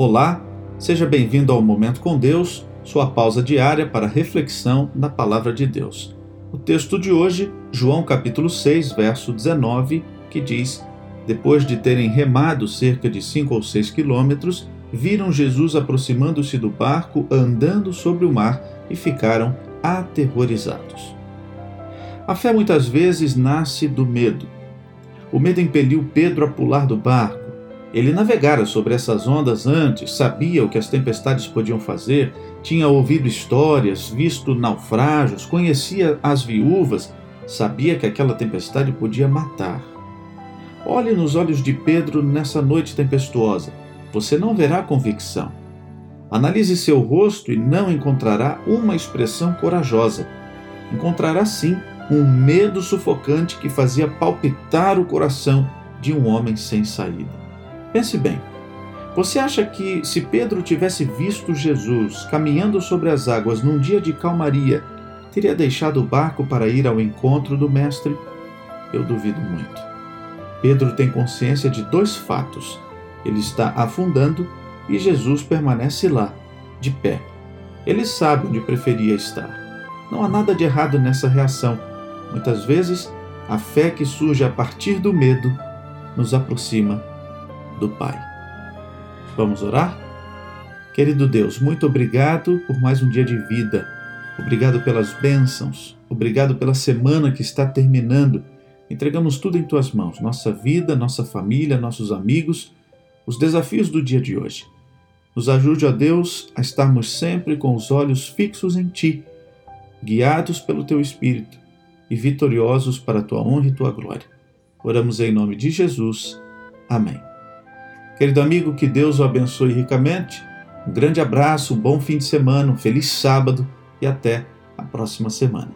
Olá, seja bem-vindo ao Momento com Deus, sua pausa diária para reflexão na Palavra de Deus. O texto de hoje, João capítulo 6, verso 19, que diz: Depois de terem remado cerca de cinco ou seis quilômetros, viram Jesus aproximando-se do barco, andando sobre o mar e ficaram aterrorizados. A fé muitas vezes nasce do medo. O medo impeliu Pedro a pular do barco ele navegara sobre essas ondas antes, sabia o que as tempestades podiam fazer, tinha ouvido histórias, visto naufrágios, conhecia as viúvas, sabia que aquela tempestade podia matar. Olhe nos olhos de Pedro nessa noite tempestuosa. Você não verá convicção. Analise seu rosto e não encontrará uma expressão corajosa. Encontrará sim um medo sufocante que fazia palpitar o coração de um homem sem saída. Pense bem. Você acha que se Pedro tivesse visto Jesus caminhando sobre as águas num dia de calmaria, teria deixado o barco para ir ao encontro do Mestre? Eu duvido muito. Pedro tem consciência de dois fatos. Ele está afundando e Jesus permanece lá, de pé. Ele sabe onde preferia estar. Não há nada de errado nessa reação. Muitas vezes, a fé que surge a partir do medo nos aproxima do Pai. Vamos orar? Querido Deus, muito obrigado por mais um dia de vida. Obrigado pelas bênçãos. Obrigado pela semana que está terminando. Entregamos tudo em tuas mãos, nossa vida, nossa família, nossos amigos, os desafios do dia de hoje. Nos ajude, ó Deus, a estarmos sempre com os olhos fixos em Ti, guiados pelo Teu Espírito e vitoriosos para a Tua honra e Tua glória. Oramos em nome de Jesus. Amém. Querido amigo, que Deus o abençoe ricamente. Um grande abraço, um bom fim de semana, um feliz sábado e até a próxima semana.